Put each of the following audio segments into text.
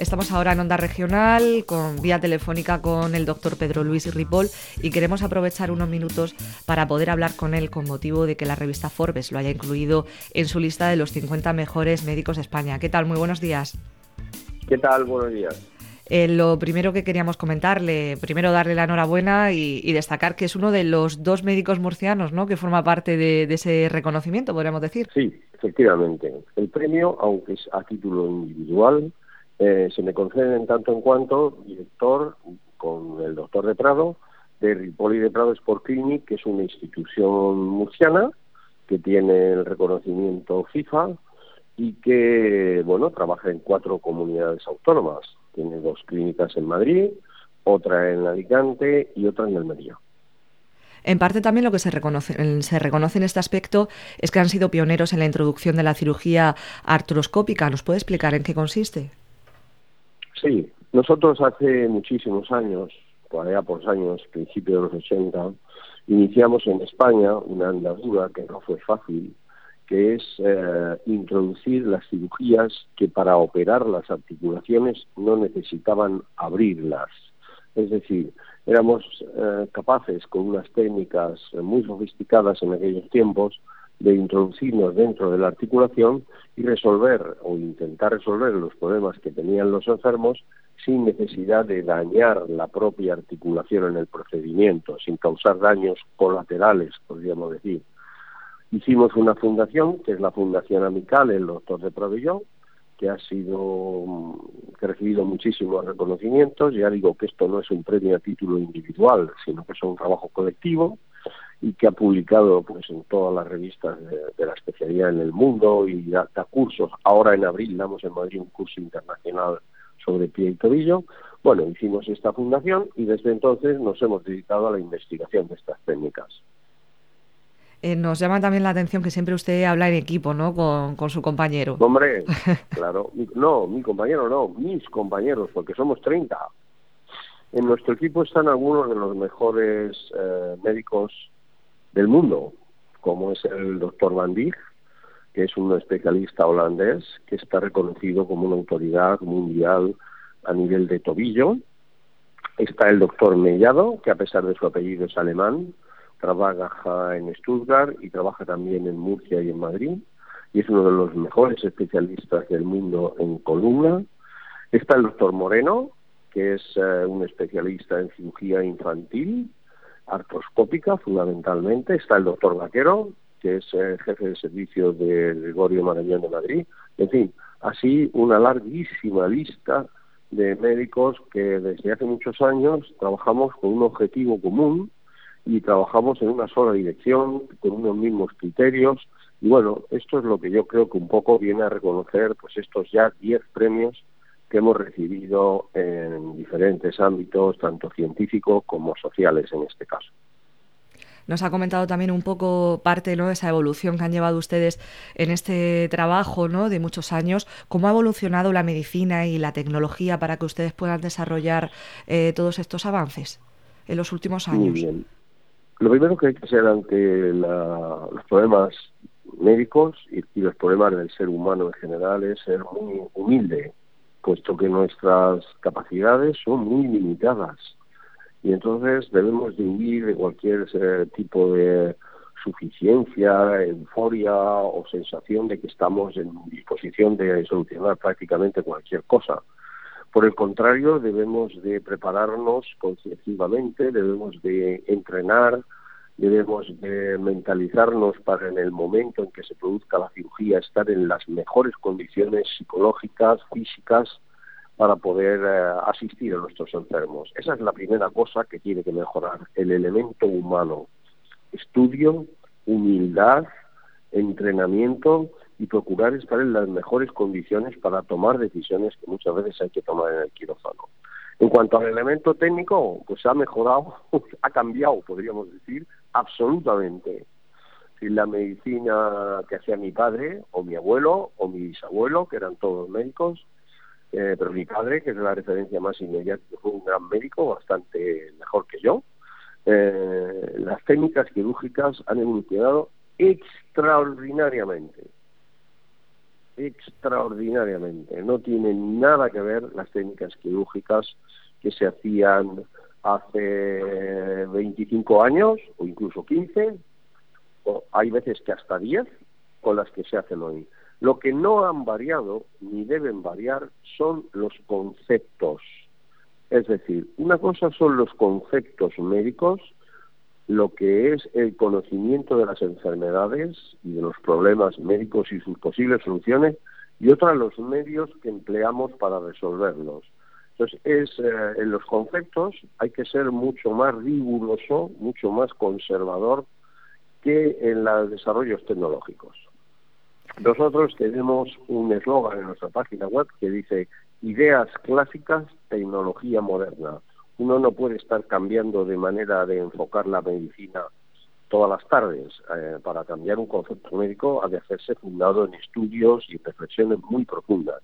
Estamos ahora en Onda Regional, con vía telefónica con el doctor Pedro Luis Ripoll y queremos aprovechar unos minutos para poder hablar con él con motivo de que la revista Forbes lo haya incluido en su lista de los 50 mejores médicos de España. ¿Qué tal? Muy buenos días. ¿Qué tal? Buenos días. Eh, lo primero que queríamos comentarle, primero darle la enhorabuena y, destacar que es uno de los dos médicos murcianos ¿no? que forma parte de, ese reconocimiento, podríamos decir. Sí, efectivamente. El premio, aunque es a título individual, eh, se me concede en tanto en cuanto director con el doctor de Prado de Ripoli de Prado Sport Clinic, que es una institución murciana que tiene el reconocimiento FIFA y que, bueno, trabaja en cuatro comunidades autónomas tiene dos clínicas en Madrid, otra en Alicante y otra en Almería. En parte también lo que se reconoce, se reconoce en este aspecto es que han sido pioneros en la introducción de la cirugía artroscópica. ¿Nos puede explicar en qué consiste? Sí, nosotros hace muchísimos años, por allá por los años, principios de los 80, iniciamos en España una andadura que no fue fácil, que es eh, introducir las cirugías que para operar las articulaciones no necesitaban abrirlas. Es decir, éramos eh, capaces con unas técnicas muy sofisticadas en aquellos tiempos de introducirnos dentro de la articulación y resolver o intentar resolver los problemas que tenían los enfermos sin necesidad de dañar la propia articulación en el procedimiento, sin causar daños colaterales, podríamos decir. Hicimos una fundación, que es la Fundación Amical, el doctor de Provellón, que ha sido que ha recibido muchísimos reconocimientos. Ya digo que esto no es un premio a título individual, sino que es un trabajo colectivo y que ha publicado pues en todas las revistas de, la especialidad en el mundo y da, cursos. Ahora en abril damos en Madrid un curso internacional sobre pie y tobillo. Bueno, hicimos esta fundación y desde entonces nos hemos dedicado a la investigación de estas técnicas. Eh, nos llama también la atención que siempre usted habla en equipo, ¿no? Con, su compañero. Hombre, claro. No, mi compañero no, mis compañeros, porque somos 30. En nuestro equipo están algunos de los mejores eh, médicos del mundo, como es el doctor Van Dijk, que es un especialista holandés que está reconocido como una autoridad mundial a nivel de tobillo. Está el doctor Mellado, que a pesar de su apellido es alemán, trabaja en Stuttgart y trabaja también en Murcia y en Madrid y es uno de los mejores especialistas del mundo en columna. Está el doctor Moreno, que es eh, un especialista en cirugía infantil, artroscópica fundamentalmente. Está el doctor Vaquero, que es eh, jefe de servicio de Gregorio Marañón de Madrid. En fin, así una larguísima lista de médicos que desde hace muchos años trabajamos con un objetivo común, y trabajamos en una sola dirección, con unos mismos criterios. Y bueno, esto es lo que yo creo que un poco viene a reconocer pues estos ya 10 premios que hemos recibido en diferentes ámbitos, tanto científicos como sociales en este caso. Nos ha comentado también un poco parte ¿no? de esa evolución que han llevado ustedes en este trabajo ¿no? de muchos años. ¿Cómo ha evolucionado la medicina y la tecnología para que ustedes puedan desarrollar eh, todos estos avances en los últimos años? Muy bien. Lo primero que hay que hacer ante los problemas médicos y, los problemas del ser humano en general es ser muy humilde, puesto que nuestras capacidades son muy limitadas. Y entonces debemos de huir de cualquier eh, tipo de suficiencia, euforia o sensación de que estamos en disposición de solucionar prácticamente cualquier cosa. Por el contrario, debemos de prepararnos concienciadamente, debemos de entrenar, debemos de mentalizarnos para en el momento en que se produzca la cirugía estar en las mejores condiciones psicológicas, físicas, para poder eh, asistir a nuestros enfermos. Esa es la primera cosa que tiene que mejorar, el elemento humano. Estudio, humildad, entrenamiento y procurar estar en las mejores condiciones para tomar decisiones que muchas veces hay que tomar en el quirófano. En cuanto al elemento técnico, pues ha mejorado, ha cambiado, podríamos decir, absolutamente. Si la medicina que hacía mi padre, o mi abuelo, o mi bisabuelo, que eran todos médicos, eh, pero mi padre, que es la referencia más inmediata, fue un gran médico, bastante mejor que yo, eh, las técnicas quirúrgicas han evolucionado extraordinariamente extraordinariamente. No tienen nada que ver las técnicas quirúrgicas que se hacían hace 25 años o incluso 15, o hay veces que hasta 10, con las que se hacen hoy. Lo que no han variado ni deben variar son los conceptos. Es decir, una cosa son los conceptos médicos, lo que es el conocimiento de las enfermedades y de los problemas médicos y sus posibles soluciones, y otra los medios que empleamos para resolverlos. Entonces, es, eh, en los conceptos hay que ser mucho más riguroso, mucho más conservador que en los desarrollos tecnológicos. Nosotros tenemos un eslogan en nuestra página web que dice ideas clásicas, tecnología moderna. Uno no puede estar cambiando de manera de enfocar la medicina todas las tardes. Eh, para cambiar un concepto médico ha de hacerse fundado en estudios y reflexiones muy profundas.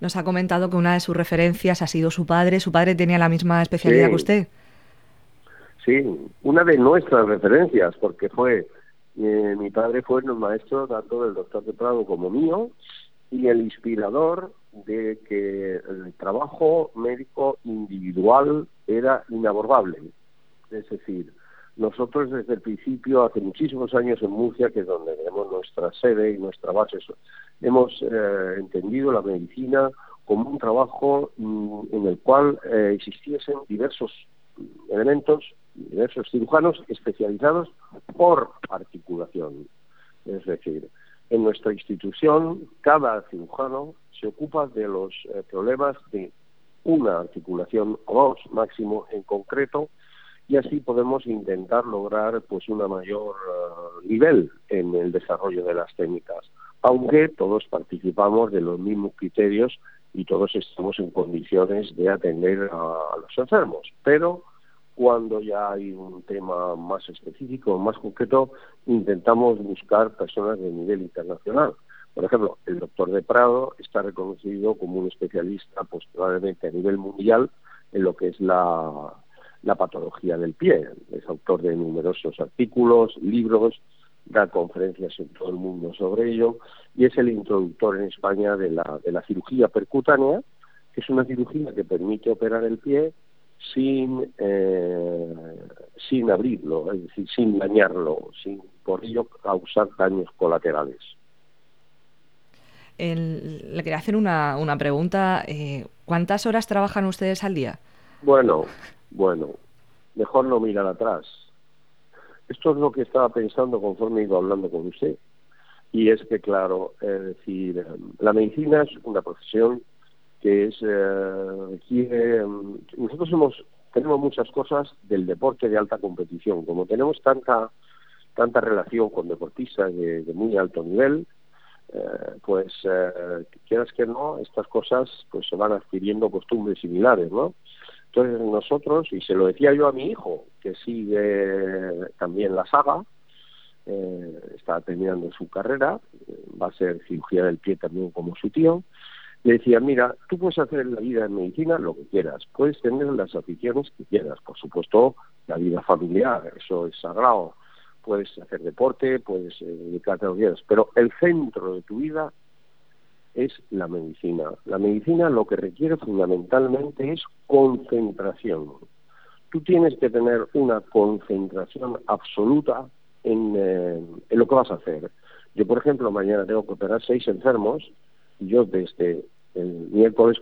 Nos ha comentado que una de sus referencias ha sido su padre. ¿Su padre tenía la misma especialidad que usted? Sí, una de nuestras referencias, porque fue eh, mi padre fue el maestro tanto del doctor de Prado como mío y el inspirador de que el trabajo médico individual era inabordable. Es decir, nosotros desde el principio, hace muchísimos años en Murcia, que es donde tenemos nuestra sede y nuestra base, hemos eh, entendido la medicina como un trabajo mm, en el cual eh, existiesen diversos elementos diversos cirujanos especializados por articulación. Es decir, en nuestra institución cada cirujano se ocupa de los eh, problemas de una articulación o dos máximo en concreto y así podemos intentar lograr pues una mayor eh, nivel en el desarrollo de las técnicas aunque todos participamos de los mismos criterios y todos estamos en condiciones de atender a los enfermos pero cuando ya hay un tema más específico, más concreto, intentamos buscar personas de nivel internacional. Por ejemplo, el doctor de Prado está reconocido como un especialista, pues probablemente a nivel mundial, en lo que es la, la patología del pie. Es autor de numerosos artículos, libros, da conferencias en todo el mundo sobre ello y es el introductor en España de la, de la cirugía percutánea, que es una cirugía que permite operar el pie sin, eh, sin abrirlo, es decir, sin dañarlo, sin por ello causar daños colaterales. le quería hacer una, una pregunta. Eh, ¿Cuántas horas trabajan ustedes al día? Bueno, bueno, mejor no mirar atrás. Esto es lo que estaba pensando conforme iba hablando con usted. Y es que, claro, es decir, la medicina es una profesión que es eh, mm, nosotros hemos tenemos muchas cosas del deporte de alta competición como tenemos tanta tanta relación con deportistas de, muy alto nivel eh, pues eh, quieras que no estas cosas pues se van adquiriendo costumbres similares no nosotros y se lo decía yo a mi hijo que sigue también la saga eh, está terminando su carrera va a ser cirugía del pie también como su tío le decía, mira, tú puedes hacer la vida en medicina lo que quieras, puedes tener las aficiones que quieras, por supuesto, la vida familiar, eso es sagrado, puedes hacer deporte, puedes eh, dedicarte a lo que quieras, pero el centro de tu vida es la medicina. La medicina lo que requiere fundamentalmente es concentración. Tú tienes que tener una concentración absoluta en, eh, en lo que vas a hacer. Yo, por ejemplo, mañana tengo que operar seis enfermos y yo desde el miércoles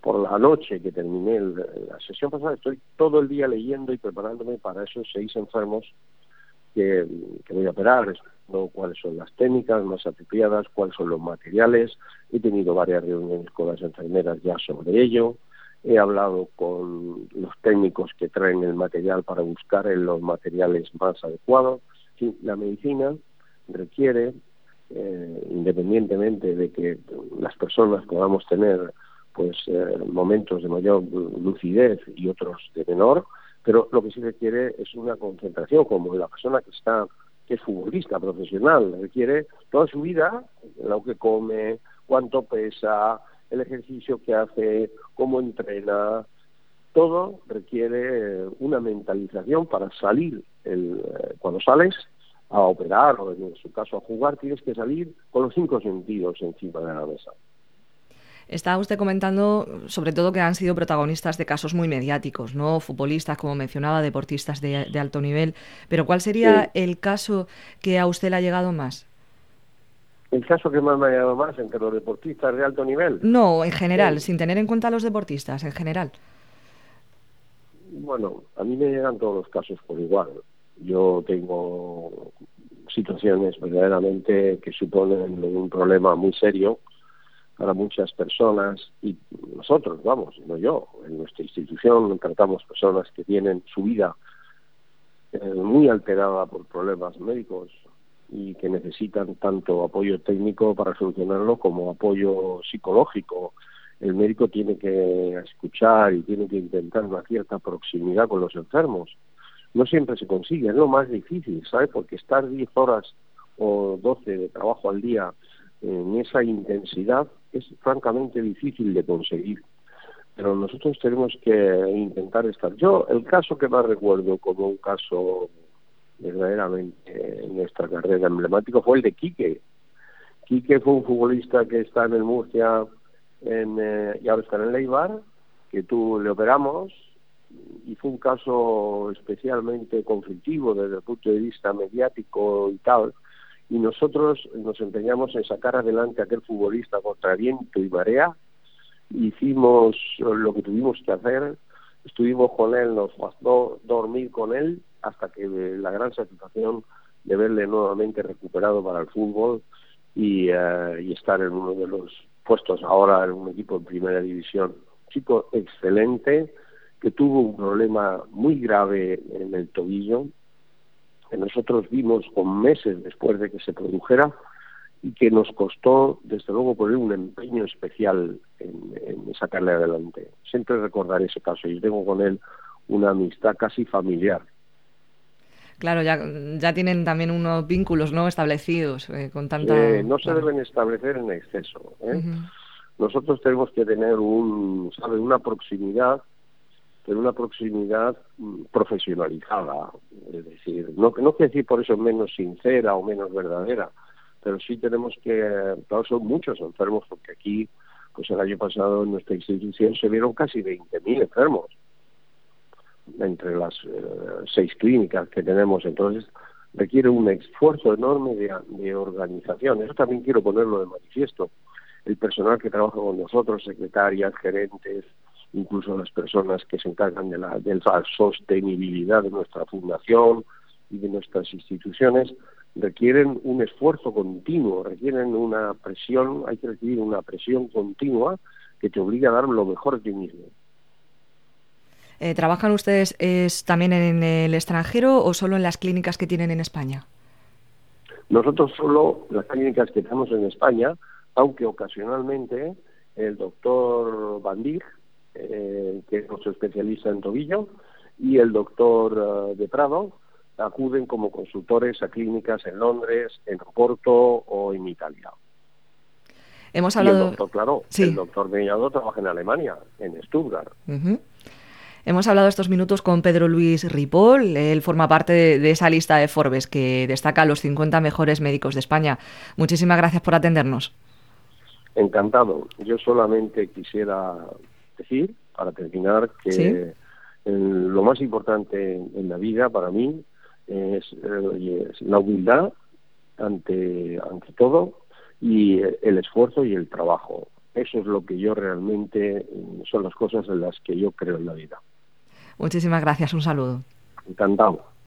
por la noche que terminé la sesión pasada, estoy todo el día leyendo y preparándome para esos seis enfermos que, voy a operar, cuáles son las técnicas más apropiadas, cuáles son los materiales. He tenido varias reuniones con las enfermeras ya sobre ello. He hablado con los técnicos que traen el material para buscar en los materiales más adecuados. la medicina requiere eh, independientemente de que las personas podamos tener pues eh, momentos de mayor lucidez y otros de menor, pero lo que sí requiere es una concentración, como la persona que está que es futbolista profesional, requiere toda su vida, lo que come, cuánto pesa, el ejercicio que hace, cómo entrena, todo requiere una mentalización para salir. El, eh, cuando sales a operar o en su caso a jugar, tienes que salir con los cinco sentidos encima de la mesa. Está usted comentando sobre todo que han sido protagonistas de casos muy mediáticos, ¿no? Futbolistas, como mencionaba, deportistas de, alto nivel. Pero ¿cuál sería el caso que a usted le ha llegado más? ¿El caso que más me ha llegado más entre los deportistas de alto nivel? No, en general, sin tener en cuenta a los deportistas, en general. Bueno, a mí me llegan todos los casos por igual. Yo tengo situaciones verdaderamente que suponen un problema muy serio para muchas personas y nosotros, vamos, no yo, en nuestra institución tratamos personas que tienen su vida eh, muy alterada por problemas médicos y que necesitan tanto apoyo técnico para solucionarlo como apoyo psicológico. El médico tiene que escuchar y tiene que intentar una cierta proximidad con los enfermos. No siempre se consigue, es lo más difícil, ¿sabes? Porque estar 10 horas o 12 de trabajo al día en esa intensidad es francamente difícil de conseguir. Pero nosotros tenemos que intentar estar. Yo, el caso que más recuerdo como un caso verdaderamente en nuestra carrera emblemático fue el de Quique. Quique fue un futbolista que está en el Murcia en, eh, y ahora está en el Leibar, que tú le operamos y fue un caso especialmente conflictivo desde el punto de vista mediático y tal, y nosotros nos empeñamos en sacar adelante a aquel futbolista contra viento y marea. Hicimos lo que tuvimos que hacer, estuvimos con él, nos bastó dormir con él hasta que la gran satisfacción de verle nuevamente recuperado para el fútbol y, eh, y estar en uno de los puestos ahora en un equipo en primera división. Chico excelente, que tuvo un problema muy grave en el tobillo, que nosotros vimos con meses después de que se produjera y que nos costó, desde luego, poner un empeño especial en, sacarle adelante. Siempre recordaré ese caso y tengo con él una amistad casi familiar. Claro, ya, ya tienen también unos vínculos no establecidos eh, con tanta... Eh, no se deben establecer en exceso. ¿eh? Nosotros tenemos que tener un, ¿sabe? una proximidad pero una proximidad mm, profesionalizada, es decir, no, no quiere decir por eso menos sincera o menos verdadera, pero sí tenemos que, claro, son muchos enfermos, porque aquí, pues el año pasado en nuestra institución se vieron casi 20.000 enfermos entre las eh, seis clínicas que tenemos, entonces requiere un esfuerzo enorme de, de organización. Eso también quiero ponerlo de manifiesto. El personal que trabaja con nosotros, secretarias, gerentes, incluso las personas que se encargan de la, de la sostenibilidad de nuestra fundación y de nuestras instituciones, requieren un esfuerzo continuo, requieren una presión, hay que recibir una presión continua que te obliga a dar lo mejor de ti mismo. Eh, ¿Trabajan ustedes es, también en el extranjero o solo en las clínicas que tienen en España? Nosotros solo las clínicas que tenemos en España, aunque ocasionalmente el doctor Bandir, eh, que es nuestro especialista en tobillo, y el doctor eh, de Prado acuden como consultores a clínicas en Londres, en Porto o en Italia. Hemos hablado... el doctor, claro, el doctor trabaja en Alemania, en Stuttgart. Hemos hablado estos minutos con Pedro Luis Ripoll. Él forma parte de, esa lista de Forbes que destaca los 50 mejores médicos de España. Muchísimas gracias por atendernos. Encantado. Yo solamente quisiera decir, para terminar, que lo más importante en la vida para mí es, eh, la humildad ante, ante todo y el esfuerzo y el trabajo. Eso es lo que yo realmente son las cosas en las que yo creo en la vida. Muchísimas gracias, un saludo. Encantado.